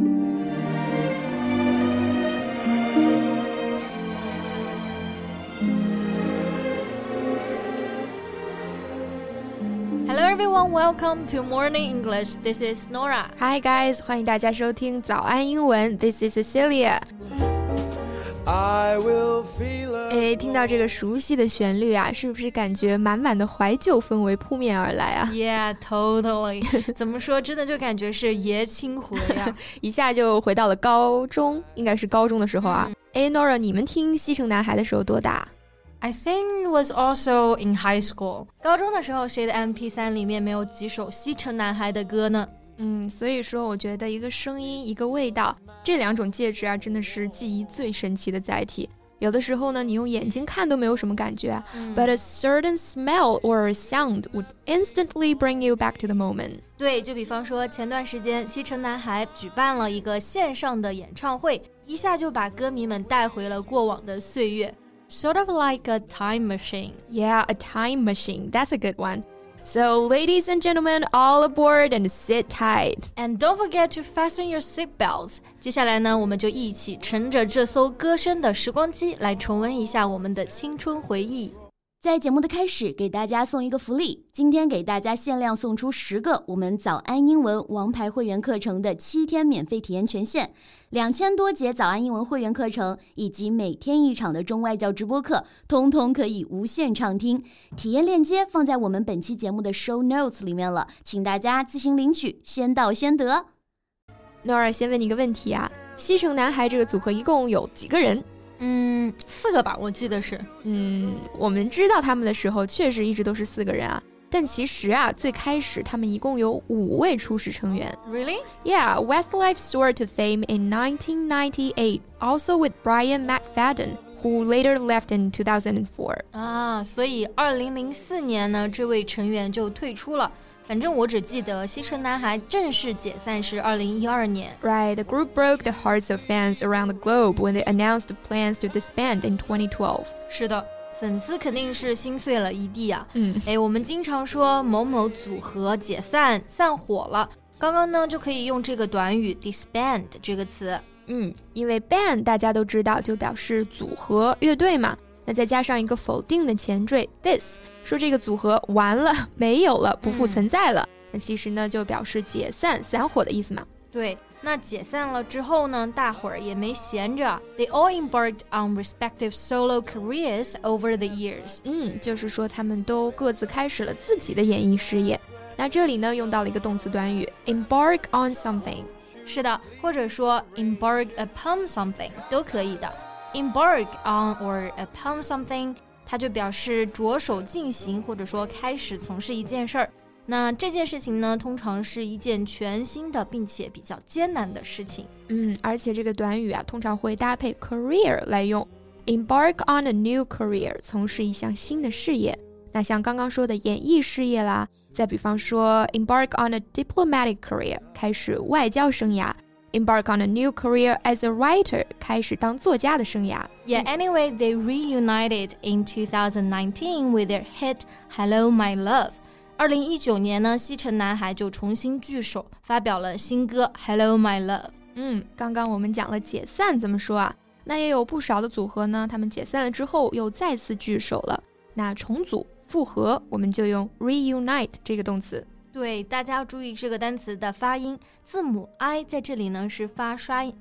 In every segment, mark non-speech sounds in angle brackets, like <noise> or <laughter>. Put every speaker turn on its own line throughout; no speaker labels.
Hello everyone, welcome to Morning English. This is Norah.
Hi guys this is Cecilia. 哎，听到这个熟悉的旋律啊，是不是感觉满满的怀旧氛围扑面而来啊
？Yeah, totally. <laughs> 怎么说，真的就感觉是爷青回呀，<laughs>
一下就回到了高中，应该是高中的时候啊。哎，Nora，你们听《西城男孩》的时候多大
？I think it was also in high school。高中的时候，谁的 MP3 里面没有几首西城男孩的歌呢？
嗯，所以说我觉得一个声音，一个味道，这两种介质啊，真的是记忆最神奇的载体。有的时候呢，你用眼睛看都没有什么感觉、嗯、，but a certain smell or a sound would instantly bring you back to the moment。
对，就比方说前段时间西城男孩举办了一个线上的演唱会，一下就把歌迷们带回了过往的岁月。sort of like a time machine.
Yeah, a time machine. That's a good one. So, ladies and gentlemen, all aboard and sit tight.
And don't forget to fasten your seatbelts. 接下来呢，我们就一起乘着这艘歌声的时光机，来重温一下我们的青春回忆。
在节目的开始，给大家送一个福利。今天给大家限量送出十个我们早安英文王牌会员课程的七天免费体验权限，两千多节早安英文会员课程以及每天一场的中外教直播课，通通可以无限畅听。体验链接放在我们本期节目的 show notes 里面了，请大家自行领取，先到先得。
诺尔，先问你个问题啊，西城男孩这个组合一共有几个人？
嗯，四个吧，我记得是。
嗯，我们知道他们的时候，确实一直都是四个人啊。但其实啊，最开始他们一共有五位初始成员。
Really?
Yeah, Westlife soared to fame in 1998, also with Brian McFadden, who later left in 2004.
啊，所以二零零四年呢，这位成员就退出了。反正我只记得西城男孩正式解散是二零一二年。
Right, the group broke the hearts of fans around the globe when they announced plans to disband in 2012.
是的，粉丝肯定是心碎了一地啊。嗯，哎，我们经常说某某组合解散、散伙了，刚刚呢就可以用这个短语 disband 这个词。
嗯，因为 band 大家都知道就表示组合、乐队嘛。那再加上一个否定的前缀 this，说这个组合完了，<laughs> 没有了，不复存在了。那其实呢，就表示解散、散伙的意思嘛。
对，那解散了之后呢，大伙儿也没闲着，they all embarked on respective solo careers over the years。
嗯，就是说他们都各自开始了自己的演艺事业。那这里呢，用到了一个动词短语 embark on something。
是的，或者说 embark upon something 都可以的。Embark on or upon something，它就表示着手进行或者说开始从事一件事儿。那这件事情呢，通常是一件全新的并且比较艰难的事情。
嗯，而且这个短语啊，通常会搭配 career 来用。embark on a new career，从事一项新的事业。那像刚刚说的演艺事业啦，再比方说 embark on a diplomatic career，开始外交生涯。Embark on a new career as a writer，开始当作家的生涯。
Yeah, anyway, they reunited in 2019 with their hit "Hello My Love." 二零一九年呢，西城男孩就重新聚首，发表了新歌《Hello My Love》。
嗯，刚刚我们讲了解散怎么说啊？那也有不少的组合呢，他们解散了之后又再次聚首了。那重组、复合，我们就用 reunite 这个动词。
对，大家要注意这个单词的发音，字母 i 在这里呢是发刷音，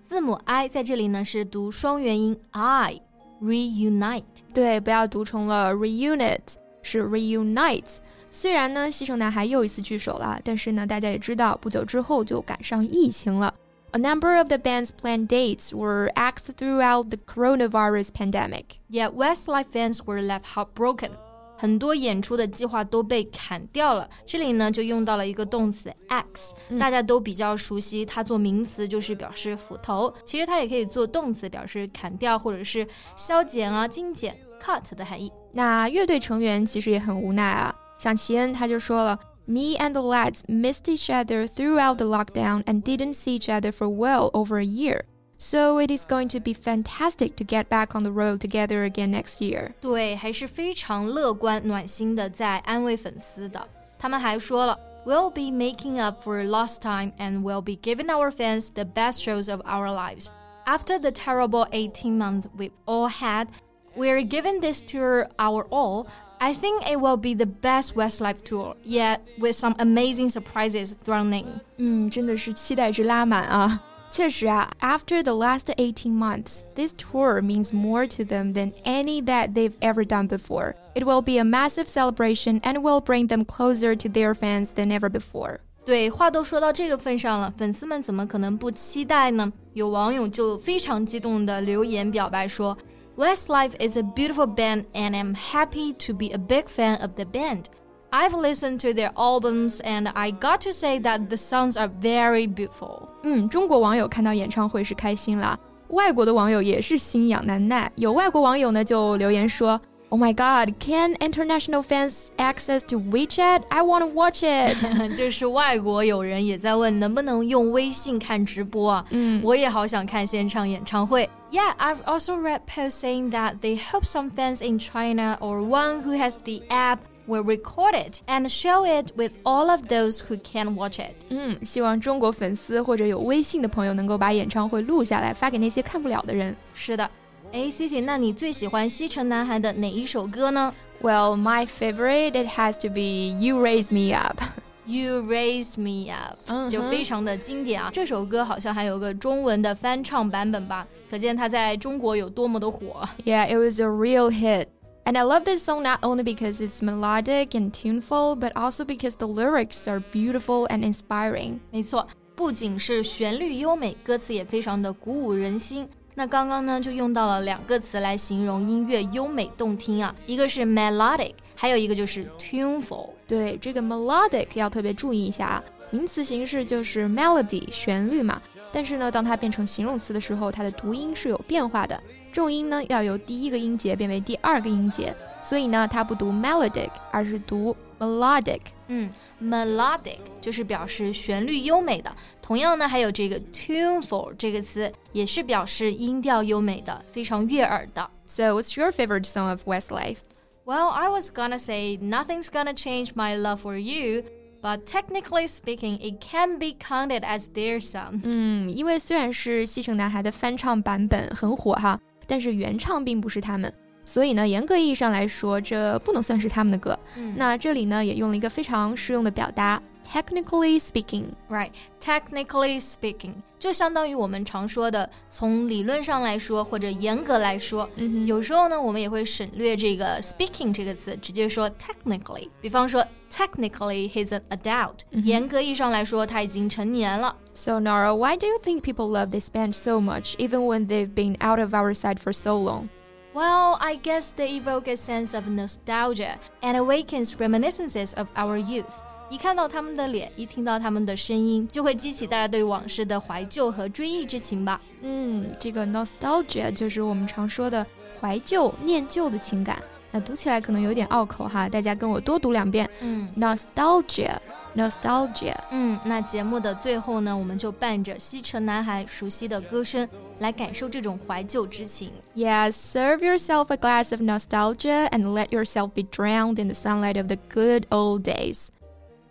字母 i 在这里呢是读双元音 i reunite。
对，不要读成了 reunit，是 reunite。虽然呢，西城男孩又一次聚首了，但是呢，大家也知道，不久之后就赶上疫情了。A number of the band's planned dates were axed throughout the coronavirus pandemic.
Yet Westlife fans were left heartbroken. 很多演出的计划都被砍掉了。这里呢就用到了一个动词 axe，、嗯、大家都比较熟悉，它做名词就是表示斧头，其实它也可以做动词，表示砍掉或者是削减啊、精简 cut 的含义。
那乐队成员其实也很无奈啊，像齐恩他就说了。Me and the lads missed each other throughout the lockdown and didn't see each other for well over a year. So it is going to be fantastic to get back on the road together again next year.
对，还是非常乐观暖心的，在安慰粉丝的。他们还说了， we'll be making up for lost time and we'll be giving our fans the best shows of our lives. After the terrible 18 months we've all had, we're giving this tour our all. I think it will be the best Westlife tour, yet with some amazing surprises thrown in.
嗯，真的是期待值拉满啊！ 确实啊，After the last 18 months, this tour means more to them than any that they've ever done before. It will be a massive celebration and will bring them closer to their fans than ever before.
对，话都说到这个份上了，粉丝们怎么可能不期待呢？有网友就非常激动的留言表白说：“Westlife is a beautiful band, and I'm happy to be a big fan of the band. I've listened to their albums and I got to say that the songs are very beautiful.
嗯，中国网友看到演唱会是开心了，外国的网友也是心痒难耐。有外国网友呢就留言说。Oh my God! Can international fans access to WeChat? I want to watch it.
就是外国友人也在问能不能用微信看直播啊？嗯，我也好想看现场演唱会。Yeah, <laughs> I've also read posts saying that they hope some fans in China or one who has the app will record it and show it with all of those who can watch it.
嗯，希望中国粉丝或者有微信的朋友能够把演唱会录下来，发给那些看不了的人。
是的，哎，C C，那你最喜欢西城男孩的哪一首歌呢？
Well, my favorite it has to be "You Raise Me Up."
You raise me up，、uh huh. 就非常的经典啊！这首歌好像还有个中文的翻唱版本吧，可见它在中国有多么的火。
Yeah, it was a real hit. And I love this song not only because it's melodic and tuneful, but also because the lyrics are beautiful and inspiring.
没错，不仅是旋律优美，歌词也非常的鼓舞人心。那刚刚呢，就用到了两个词来形容音乐优美动听啊，一个是 melodic，还有一个就是 tuneful。
对，这个 melodic 要特别注意一下啊，名词形式就是 melody 旋律嘛，但是呢，当它变成形容词的时候，它的读音是有变化的。 重音呢要由第一个音节变为第二个音节，所以呢它不读 melodic，而是读 melodic。
嗯，melodic 就是表示旋律优美的。同样呢，还有这个 tuneful 这个词，也是表示音调优美的，非常悦耳的。
So what's your favorite song of Westlife?
Well, I was gonna say nothing's gonna change my love for you. But technically speaking, it can be counted as their song.
嗯，因为虽然是西城男孩的翻唱版本很火哈， 但是原唱并不是他们，所以呢，严格意义上来说，这不能算是他们的歌。嗯、那这里呢，也用了一个非常适用的表达 technically
speaking, right? Technically speaking，就相当于我们常说的，从理论上来说或者严格来说，嗯、有时候呢，我们也会省略这个 speaking 这个词，直接说 technically。比方说，technically he's an adult，、嗯、严格意义上来说，他已经成年了。
So Norah, why do you think people love this band so much, even when they've been out of our sight for so long?
Well, I guess they evoke a sense of nostalgia and awakens reminiscences of our youth. 一看到他们的脸，一听到他们的声音，就会激起大家对往事的怀旧和追忆之情吧。
嗯，这个 nostalgia 就是我们常说的怀旧、念旧的情感。那读起来可能有点拗口哈，大家跟我多读两遍。嗯，nostalgia。nostalgia。
嗯，那节目的最后呢，我们就伴着西城男孩熟悉的歌声，来感受这种怀旧之情。
Yes, serve yourself a glass of nostalgia and let yourself be drowned in the sunlight of the good old days.